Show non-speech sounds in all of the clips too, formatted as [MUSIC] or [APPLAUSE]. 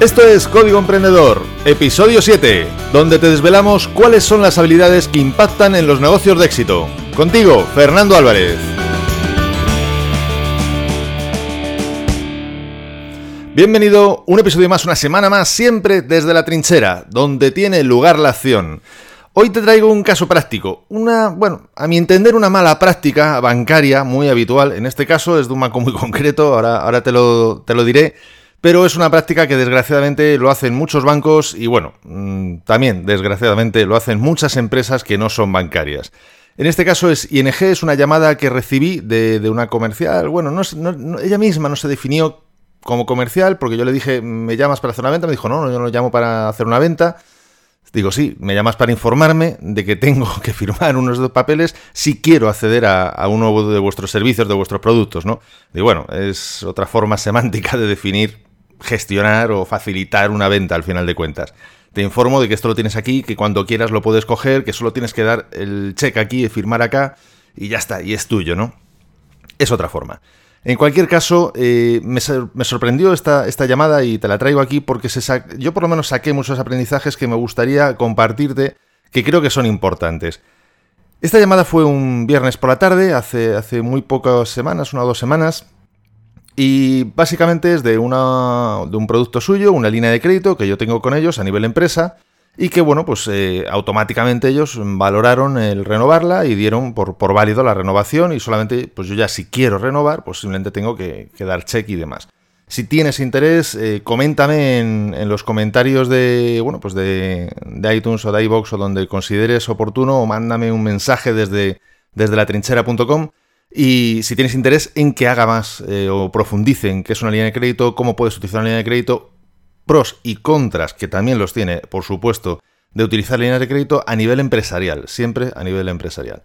Esto es Código Emprendedor, episodio 7, donde te desvelamos cuáles son las habilidades que impactan en los negocios de éxito. Contigo, Fernando Álvarez. Bienvenido, un episodio más, una semana más, siempre desde la trinchera, donde tiene lugar la acción. Hoy te traigo un caso práctico, una, bueno, a mi entender una mala práctica bancaria muy habitual, en este caso es de un banco muy [LAUGHS] concreto, ahora, ahora te, lo, te lo diré, pero es una práctica que desgraciadamente lo hacen muchos bancos y bueno, mm, también desgraciadamente lo hacen muchas empresas que no son bancarias. En este caso es ING, es una llamada que recibí de, una comercial. Bueno, no, ella misma no se definió como comercial porque yo le dije, ¿me llamas para hacer una venta? Me dijo, no, yo no llamo para hacer una venta. Digo, sí, me llamas para informarme de que tengo [LAUGHS] que firmar unos dos papeles si quiero acceder a, a, uno de vuestros servicios, de vuestros productos, ¿no? Digo, bueno, es otra forma semántica de definir gestionar o facilitar una venta al final de cuentas. Te informo de que esto lo tienes aquí, que cuando quieras lo puedes coger, que solo tienes que dar el check aquí y firmar acá y ya está, y es tuyo, ¿no? Es otra forma. En cualquier caso, eh, me, sorprendió esta, esta, llamada y te la traigo aquí porque se yo por lo menos saqué muchos aprendizajes que me gustaría compartirte, que creo que son importantes. Esta llamada fue un viernes por la tarde, hace, hace muy pocas semanas, una o dos semanas, y básicamente es de, una, de un producto suyo, una línea de crédito que yo tengo con ellos a nivel empresa y que, bueno, pues eh, automáticamente ellos valoraron el renovarla y dieron por, por, válido la renovación y solamente, pues yo ya si quiero renovar, pues simplemente tengo que, dar check y demás. Si tienes interés, eh, coméntame en, los comentarios de, bueno, pues de, de, iTunes o de iVoox o donde consideres oportuno o mándame un mensaje desde, desde latrinchera.com y si tienes interés en que haga más eh, o profundice en qué es una línea de crédito, cómo puedes utilizar una línea de crédito, pros y contras, que también los tiene, por supuesto, de utilizar líneas de crédito a nivel empresarial, siempre a nivel empresarial.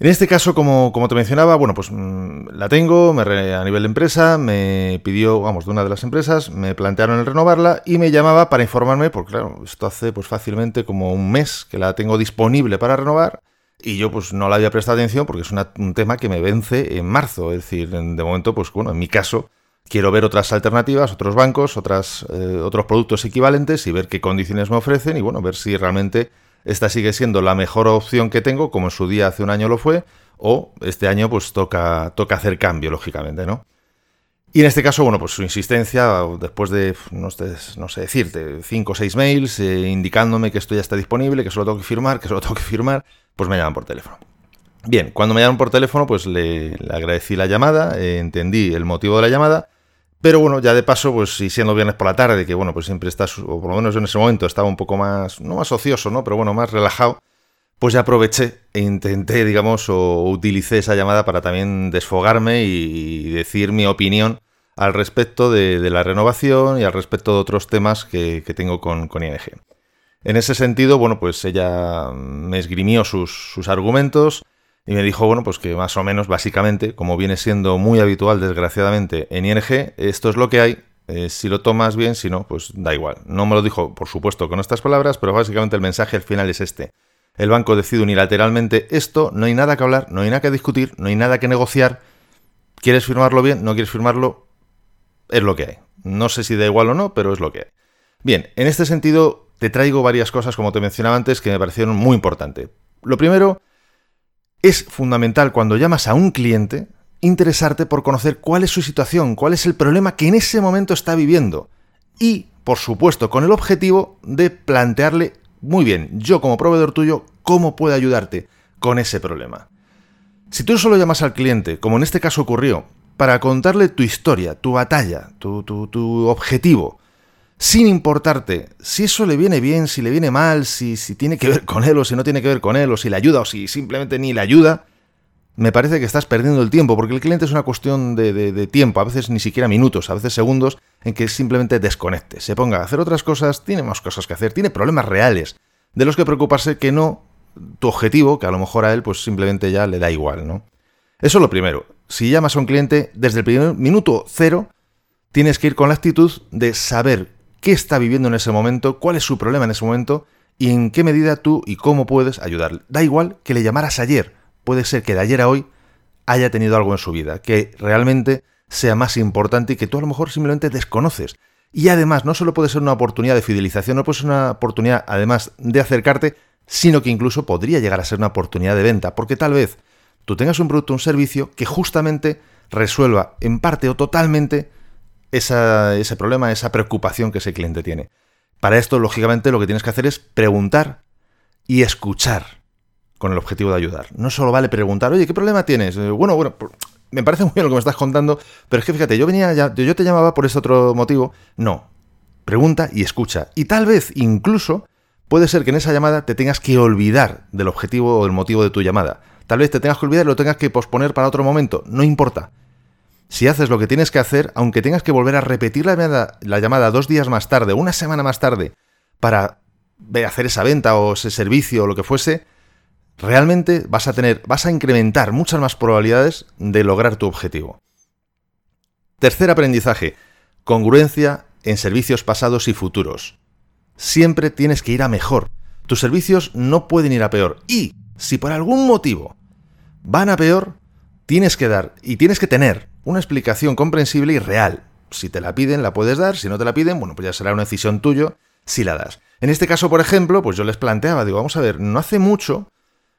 En este caso, como, como te mencionaba, bueno, pues mm, la tengo me a nivel de empresa, me pidió, vamos, de una de las empresas, me plantearon el renovarla y me llamaba para informarme, porque claro, esto hace pues fácilmente como un mes que la tengo disponible para renovar y yo pues no le había prestado atención porque es un tema que me vence en marzo. Es decir, de momento, pues bueno, en mi caso, quiero ver otras alternativas, otros bancos, otras, eh, otros productos equivalentes y ver qué condiciones me ofrecen y bueno, ver si realmente esta sigue siendo la mejor opción que tengo, como en su día hace un año lo fue, o este año pues toca, toca hacer cambio, lógicamente, ¿no? Y en este caso, bueno, pues su insistencia, después de, no sé, no sé decirte, cinco o seis mails eh, indicándome que esto ya está disponible, que solo tengo que firmar, que solo tengo que firmar, pues me llaman por teléfono. Bien, cuando me llaman por teléfono, pues le, agradecí la llamada, eh, entendí el motivo de la llamada, pero bueno, ya de paso, pues y siendo viernes por la tarde, que bueno, pues siempre estás, o por lo menos en ese momento estaba un poco más, no más ocioso, ¿no? Pero bueno, más relajado, pues ya aproveché e intenté, digamos, o utilicé esa llamada para también desfogarme y, decir mi opinión al respecto de, la renovación y al respecto de otros temas que, tengo con, ING. En ese sentido, bueno, pues ella me esgrimió sus, argumentos y me dijo, bueno, pues que más o menos, básicamente, como viene siendo muy habitual, desgraciadamente, en ING, esto es lo que hay. Eh, si lo tomas bien, si no, pues da igual. No me lo dijo, por supuesto, con estas palabras, pero básicamente el mensaje al final es este. El banco decide unilateralmente esto, no hay nada que hablar, no hay nada que discutir, no hay nada que negociar. ¿Quieres firmarlo bien? ¿No quieres firmarlo? Es lo que hay. No sé si da igual o no, pero es lo que hay. Bien, en este sentido, te traigo varias cosas, como te mencionaba antes, que me parecieron muy importantes. Lo primero, es fundamental cuando llamas a un cliente interesarte por conocer cuál es su situación, cuál es el problema que en ese momento está viviendo. Y, por supuesto, con el objetivo de plantearle, muy bien, yo como proveedor tuyo, cómo puedo ayudarte con ese problema. Si tú solo llamas al cliente, como en este caso ocurrió, para contarle tu historia, tu batalla, tu, tu, tu objetivo, sin importarte si eso le viene bien, si le viene mal, si, si tiene que ver con él o si no tiene que ver con él, o si le ayuda o si simplemente ni le ayuda, me parece que estás perdiendo el tiempo, porque el cliente es una cuestión de, tiempo, a veces ni siquiera minutos, a veces segundos, en que simplemente desconecte, se ponga a hacer otras cosas, tiene más cosas que hacer, tiene problemas reales, de los que preocuparse que no tu objetivo, que a lo mejor a él pues simplemente ya le da igual, ¿no? Eso es lo primero. Si llamas a un cliente, desde el primer minuto cero, tienes que ir con la actitud de saber qué está viviendo en ese momento, cuál es su problema en ese momento y en qué medida tú y cómo puedes ayudarle. Da igual que le llamaras ayer, puede ser que de ayer a hoy haya tenido algo en su vida, que realmente sea más importante y que tú a lo mejor simplemente desconoces, Y además, no solo puede ser una oportunidad de fidelización, no puede ser una oportunidad, además, de acercarte, sino que incluso podría llegar a ser una oportunidad de venta, porque tal vez tú tengas un producto un servicio que justamente resuelva en parte o totalmente ese problema, esa preocupación que ese cliente tiene. Para esto, lógicamente, lo que tienes que hacer es preguntar y escuchar con el objetivo de ayudar. No solo vale preguntar, oye, ¿qué problema tienes? Eh, bueno, bueno, me parece muy bien lo que me estás contando, pero es que fíjate, yo venía ya, yo te llamaba por ese otro motivo. No. Pregunta y escucha. Y tal vez incluso puede ser que en esa llamada te tengas que olvidar del objetivo o del motivo de tu llamada. Tal vez te tengas que olvidar y lo tengas que posponer para otro momento. No importa. Si haces lo que tienes que hacer, aunque tengas que volver a repetir la llamada, la llamada dos días más tarde, una semana más tarde, para hacer esa venta o ese servicio o lo que fuese, realmente vas a tener, vas a incrementar muchas más probabilidades de lograr tu objetivo. Tercer aprendizaje, congruencia en servicios pasados y futuros. Siempre tienes que ir a mejor. Tus servicios no pueden ir a peor. Y si por algún motivo van a peor, tienes que dar y tienes que tener una explicación comprensible y real. Si te la piden, la puedes dar. Si no te la piden, bueno, pues ya será una decisión tuya si la das. En este caso, por ejemplo, pues yo les planteaba, digo, vamos a ver, no hace mucho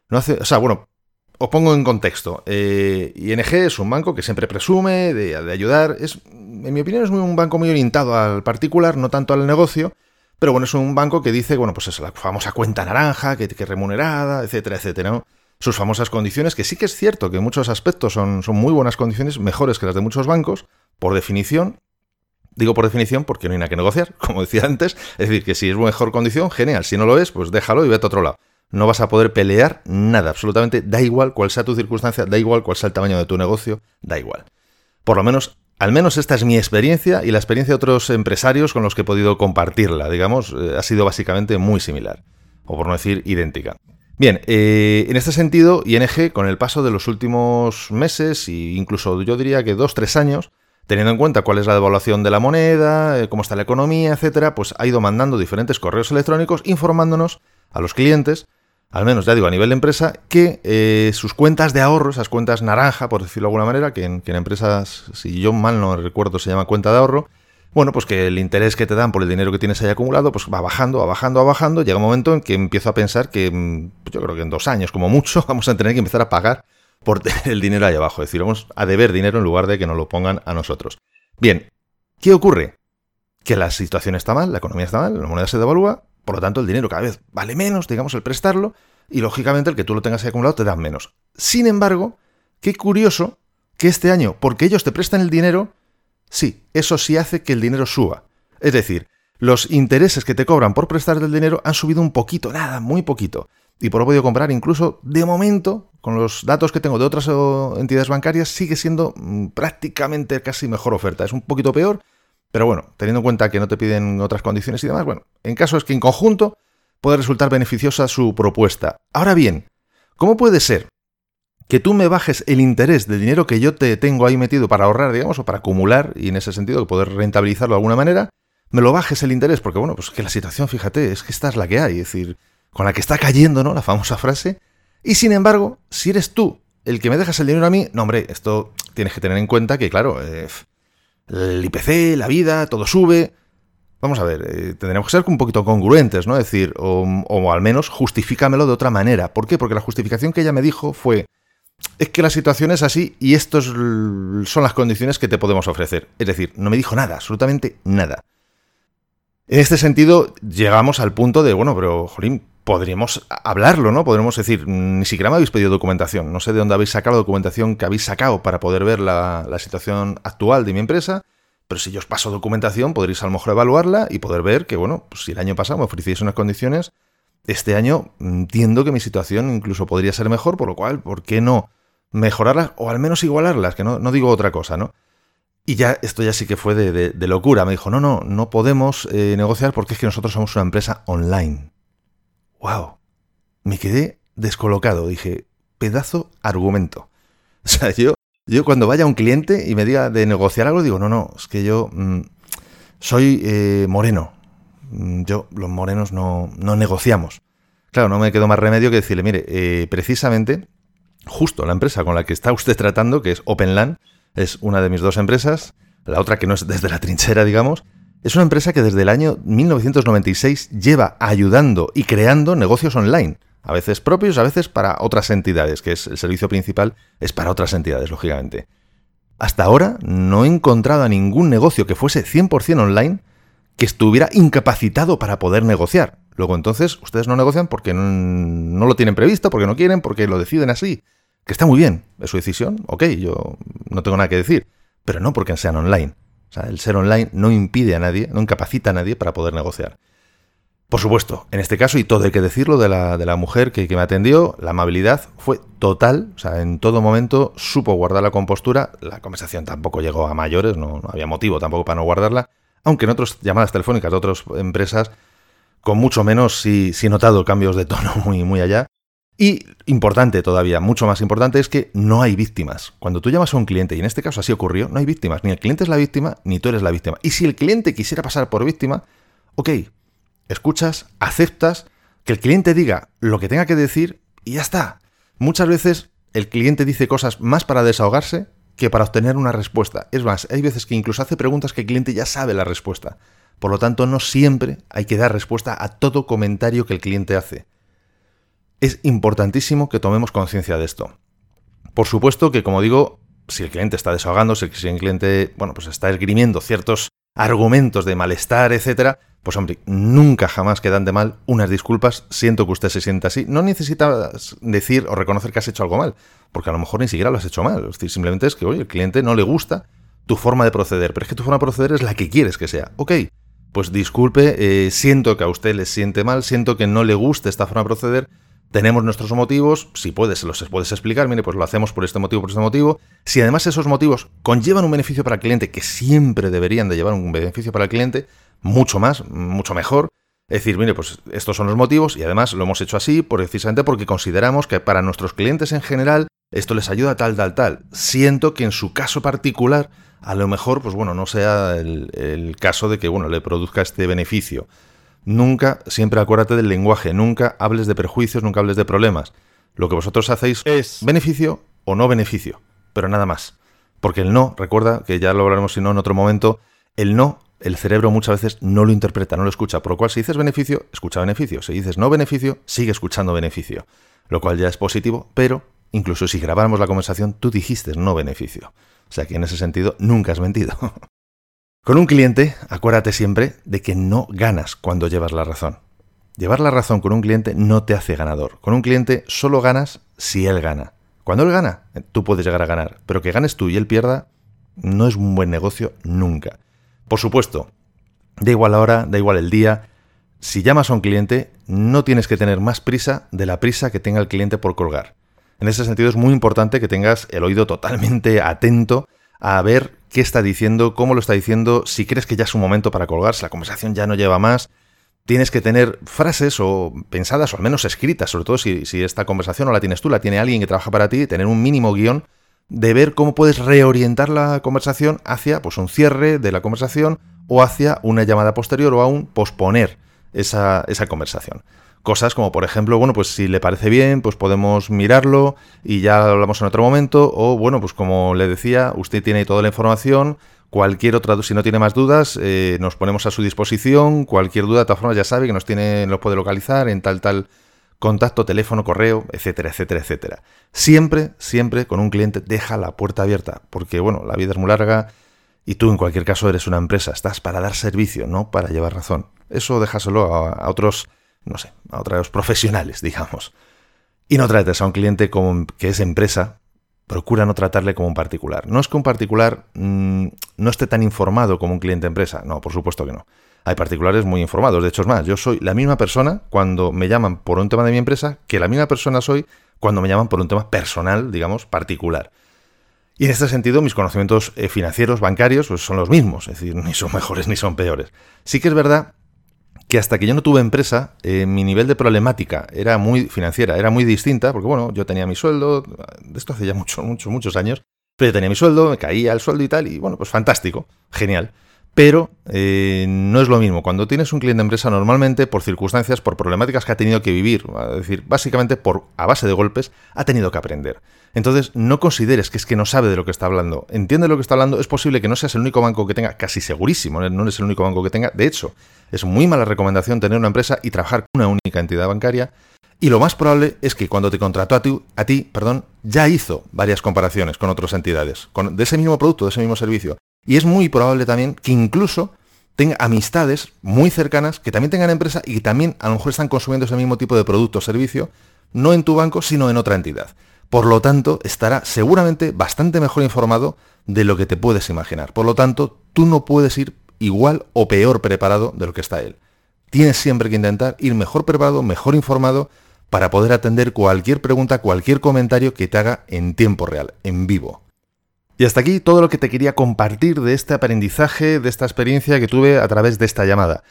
no hace, o sea, bueno, os pongo en contexto. Eh, ING es un banco que siempre presume de, ayudar. Es, en mi opinión, es un banco muy orientado al particular, no tanto al negocio. Pero bueno, es un banco que dice, bueno, pues es la famosa cuenta naranja, que, que remunerada, etcétera, etcétera. Sus famosas condiciones, que sí que es cierto que en muchos aspectos son, son muy buenas condiciones, mejores que las de muchos bancos, por definición. Digo por definición porque no hay nada que negociar, [LAUGHS] como decía antes. Es decir, que si es mejor condición, genial. Si no lo es, pues déjalo y vete a otro lado no vas a poder pelear nada, absolutamente, da igual cuál sea tu circunstancia, da igual cuál sea el tamaño de tu negocio, da igual. Por lo menos, al menos esta es mi experiencia y la experiencia de otros empresarios con los que he podido compartirla, digamos, eh, ha sido básicamente muy similar, o por no decir idéntica. Bien, eh, en este sentido, ING, con el paso de los últimos meses, e incluso yo diría que dos, tres años, teniendo en cuenta cuál es la devaluación de la moneda, eh, cómo está la economía, etcétera, pues ha ido mandando diferentes correos electrónicos informándonos a los clientes al menos ya digo a nivel de empresa, que eh, sus cuentas de ahorro, esas cuentas naranja, por decirlo de alguna manera, que en, empresas, si yo mal no recuerdo, se llama cuenta de ahorro, bueno, pues que el interés que te dan por el dinero que tienes ahí acumulado, pues va bajando, va bajando, va bajando. Llega un momento en que empiezo a pensar que, mm, pues yo creo que en dos años, como mucho, [LAUGHS] vamos a tener que empezar a pagar por el dinero ahí abajo. Es decir, vamos a deber dinero en lugar de que nos lo pongan a nosotros. Bien, ¿qué ocurre? Que la situación está mal, la economía está mal, la moneda se devalúa, por lo tanto, el dinero cada vez vale menos, digamos, el prestarlo, y lógicamente el que tú lo tengas acumulado te dan menos. Sin embargo, qué curioso que este año, porque ellos te prestan el dinero, sí, eso sí hace que el dinero suba. Es decir, los intereses que te cobran por prestar el dinero han subido un poquito, nada, muy poquito. Y por lo podido comprar incluso, de momento, con los datos que tengo de otras entidades bancarias, sigue siendo mm, prácticamente casi mejor oferta. Es un poquito peor, pero bueno, teniendo en cuenta que no te piden otras condiciones y demás, bueno, en caso es que en conjunto puede resultar beneficiosa su propuesta. Ahora bien, ¿cómo puede ser que tú me bajes el interés del dinero que yo te tengo ahí metido para ahorrar, digamos, o para acumular y en ese sentido poder rentabilizarlo de alguna manera? Me lo bajes el interés, porque bueno, pues que la situación, fíjate, es que esta es la que hay, es decir, con la que está cayendo, ¿no? La famosa frase. Y sin embargo, si eres tú el que me dejas el dinero a mí, no, hombre, esto tienes que tener en cuenta que, claro, eh, el IPC, la vida, todo sube. Vamos a ver, eh, tendremos que ser un poquito congruentes, ¿no? Es decir, o, al menos justifícamelo de otra manera. ¿Por qué? Porque la justificación que ella me dijo fue, es que la situación es así y estas son las condiciones que te podemos ofrecer. Es decir, no me dijo nada, absolutamente nada. En este sentido, llegamos al punto de, bueno, pero, Jolín, podríamos hablarlo, ¿no? Podríamos decir, ni siquiera me habéis pedido documentación. No sé de dónde habéis sacado la documentación que habéis sacado para poder ver la, situación actual de mi empresa. Pero si yo os paso documentación, podréis a lo mejor evaluarla y poder ver que, bueno, pues si el año pasado me ofrecíais unas condiciones, este año entiendo que mi situación incluso podría ser mejor, por lo cual, ¿por qué no mejorarlas o al menos igualarlas? Que no, no digo otra cosa, ¿no? Y ya, esto ya sí que fue de, locura. Me dijo, no, no, no podemos eh, negociar porque es que nosotros somos una empresa online wow, me quedé descolocado. Dije, pedazo argumento. [LAUGHS] O sea, yo, yo cuando vaya un cliente y me diga de negociar algo, digo, no, no, es que yo mm, soy eh, moreno. Mm, yo, los morenos no, no, negociamos. Claro, no me quedó más remedio que decirle, mire, eh, precisamente, justo la empresa con la que está usted tratando, que es OpenLAN, es una de mis dos empresas, la otra que no es desde la trinchera, digamos, Es una empresa que desde el año 1996 lleva ayudando y creando negocios online, a veces propios, a veces para otras entidades, que es el servicio principal, es para otras entidades, lógicamente. Hasta ahora no he encontrado a ningún negocio que fuese 100% online que estuviera incapacitado para poder negociar. Luego entonces ustedes no negocian porque no, lo tienen previsto, porque no quieren, porque lo deciden así. Que está muy bien, es su decisión, ok, yo no tengo nada que decir, pero no porque sean online. O sea, el ser online no impide a nadie, no incapacita a nadie para poder negociar. Por supuesto, en este caso, y todo hay que decirlo de la, de la mujer que, me atendió, la amabilidad fue total, o sea, en todo momento supo guardar la compostura, la conversación tampoco llegó a mayores, no, había motivo tampoco para no guardarla, aunque en otras llamadas telefónicas de otras empresas, con mucho menos sí, sí he notado cambios de tono [LAUGHS] muy, muy allá. Y importante todavía, mucho más importante, es que no hay víctimas. Cuando tú llamas a un cliente, y en este caso así ocurrió, no hay víctimas. Ni el cliente es la víctima, ni tú eres la víctima. Y si el cliente quisiera pasar por víctima, ok, escuchas, aceptas, que el cliente diga lo que tenga que decir y ya está. Muchas veces el cliente dice cosas más para desahogarse que para obtener una respuesta. Es más, hay veces que incluso hace preguntas que el cliente ya sabe la respuesta. Por lo tanto, no siempre hay que dar respuesta a todo comentario que el cliente hace es importantísimo que tomemos conciencia de esto. Por supuesto que, como digo, si el cliente está desahogándose, si el cliente, bueno, pues está esgrimiendo ciertos argumentos de malestar, etcétera, pues hombre, nunca jamás quedan de mal unas disculpas, siento que usted se sienta así. No necesitas decir o reconocer que has hecho algo mal, porque a lo mejor ni siquiera lo has hecho mal. Es decir, simplemente es que, oye, el cliente no le gusta tu forma de proceder, pero es que tu forma de proceder es la que quieres que sea. Ok, pues disculpe, eh, siento que a usted le siente mal, siento que no le guste esta forma de proceder, tenemos nuestros motivos, si puedes, los puedes explicar, mire, pues lo hacemos por este motivo, por este motivo. Si además esos motivos conllevan un beneficio para el cliente, que siempre deberían de llevar un beneficio para el cliente, mucho más, mucho mejor. Es decir, mire, pues estos son los motivos y además lo hemos hecho así precisamente porque consideramos que para nuestros clientes en general esto les ayuda tal, tal, tal. Siento que en su caso particular, a lo mejor, pues bueno, no sea el, el caso de que, bueno, le produzca este beneficio. Nunca, siempre acuérdate del lenguaje, nunca hables de perjuicios, nunca hables de problemas. Lo que vosotros hacéis es beneficio o no beneficio, pero nada más. Porque el no, recuerda que ya lo hablaremos si no en otro momento, el no, el cerebro muchas veces no lo interpreta, no lo escucha. Por lo cual, si dices beneficio, escucha beneficio. Si dices no beneficio, sigue escuchando beneficio. Lo cual ya es positivo, pero incluso si grabáramos la conversación, tú dijiste no beneficio. O sea que en ese sentido nunca has mentido. [LAUGHS] Con un cliente, acuérdate siempre de que no ganas cuando llevas la razón. Llevar la razón con un cliente no te hace ganador. Con un cliente solo ganas si él gana. Cuando él gana, tú puedes llegar a ganar, pero que ganes tú y él pierda no es un buen negocio nunca. Por supuesto, da igual la hora, da igual el día. Si llamas a un cliente, no tienes que tener más prisa de la prisa que tenga el cliente por colgar. En ese sentido es muy importante que tengas el oído totalmente atento a ver qué está diciendo, cómo lo está diciendo, si crees que ya es un momento para colgarse, la conversación ya no lleva más. Tienes que tener frases o pensadas o al menos escritas, sobre todo si, esta conversación no la tienes tú, la tiene alguien que trabaja para ti, tener un mínimo guion de ver cómo puedes reorientar la conversación hacia pues, un cierre de la conversación o hacia una llamada posterior o aún posponer esa, esa conversación. Cosas como, por ejemplo, bueno, pues si le parece bien, pues podemos mirarlo y ya hablamos en otro momento. O, bueno, pues como le decía, usted tiene toda la información. Cualquier otra, si no tiene más dudas, eh, nos ponemos a su disposición. Cualquier duda, de todas formas, ya sabe que nos tiene, nos puede localizar en tal, tal contacto, teléfono, correo, etcétera, etcétera, etcétera. Siempre, siempre con un cliente deja la puerta abierta, porque bueno, la vida es muy larga y tú en cualquier caso eres una empresa, estás para dar servicio, no para llevar razón. Eso déjaselo a otros no sé, a otros profesionales, [LAUGHS] digamos. Y no trates a un cliente como que es empresa, procura no tratarle como un particular. No es que un particular mm, no esté tan informado como un cliente empresa, no, por supuesto que no. Hay particulares muy informados, de hecho es más, yo soy la misma persona cuando me llaman por un tema de mi empresa que la misma persona soy cuando me llaman por un tema personal, digamos, particular. Y en este sentido, mis conocimientos eh, financieros, bancarios, pues son los mismos, es decir, ni son mejores ni son peores. Sí que es verdad que hasta que yo no tuve empresa, eh, mi nivel de problemática era muy financiera, era muy distinta, porque bueno, yo tenía mi sueldo, esto hace ya muchos, muchos, muchos años, pero yo tenía mi sueldo, me caía el sueldo y tal, y bueno, pues fantástico, genial. Pero eh, no es lo mismo. Cuando tienes un cliente de empresa, normalmente por circunstancias, por problemáticas que ha tenido que vivir, es decir, básicamente por a base de golpes, ha tenido que aprender. Entonces, no consideres que es que no sabe de lo que está hablando. Entiende lo que está hablando. Es posible que no seas el único banco que tenga, casi segurísimo, no eres el único banco que tenga. De hecho, es muy mala recomendación tener una empresa y trabajar con una única entidad bancaria. Y lo más probable es que cuando te contrató a ti, a ti perdón, ya hizo varias comparaciones con otras entidades, con, de ese mismo producto, de ese mismo servicio. Y es muy probable también que incluso tenga amistades muy cercanas que también tengan empresa y que también a lo mejor están consumiendo ese mismo tipo de producto o servicio, no en tu banco, sino en otra entidad. Por lo tanto, estará seguramente bastante mejor informado de lo que te puedes imaginar. Por lo tanto, tú no puedes ir igual o peor preparado de lo que está él. Tienes siempre que intentar ir mejor preparado, mejor informado, para poder atender cualquier pregunta, cualquier comentario que te haga en tiempo real, en vivo. Y hasta aquí todo lo que te quería compartir de este aprendizaje, de esta experiencia que tuve a través de esta llamada.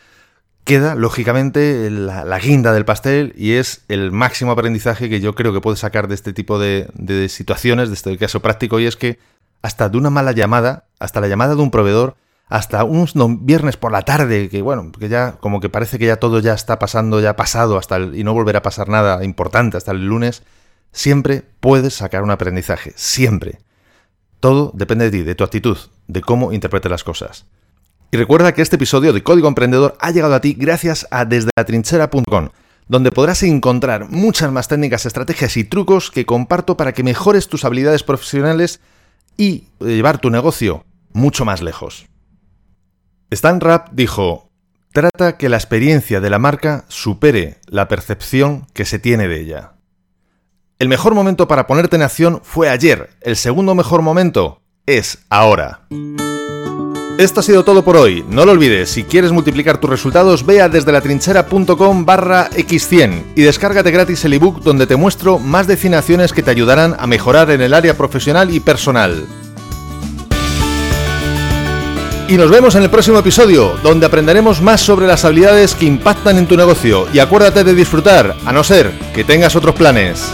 Queda, lógicamente, la, guinda del pastel y es el máximo aprendizaje que yo creo que puedes sacar de este tipo de, situaciones, de este caso práctico, y es que hasta de una mala llamada, hasta la llamada de un proveedor, hasta un viernes por la tarde, que bueno, que ya como que parece que ya todo ya está pasando, ya ha pasado hasta y no volverá a pasar nada importante hasta el lunes, siempre puedes sacar un aprendizaje, siempre. Todo depende de ti, de tu actitud, de cómo interpretes las cosas. Y recuerda que este episodio de Código Emprendedor ha llegado a ti gracias a desdelatrinchera.com, donde podrás encontrar muchas más técnicas, estrategias y trucos que comparto para que mejores tus habilidades profesionales y llevar tu negocio mucho más lejos. Stan Rapp dijo, trata que la experiencia de la marca supere la percepción que se tiene de ella. El mejor momento para ponerte en acción fue ayer. El segundo mejor momento es ahora. Esto ha sido todo por hoy. No lo olvides, si quieres multiplicar tus resultados, ve a desde la trinchera.com barra x100 y descárgate gratis el ebook donde te muestro más de 100 acciones que te ayudarán a mejorar en el área profesional y personal. Y nos vemos en el próximo episodio, donde aprenderemos más sobre las habilidades que impactan en tu negocio. Y acuérdate de disfrutar, a no ser que tengas otros planes.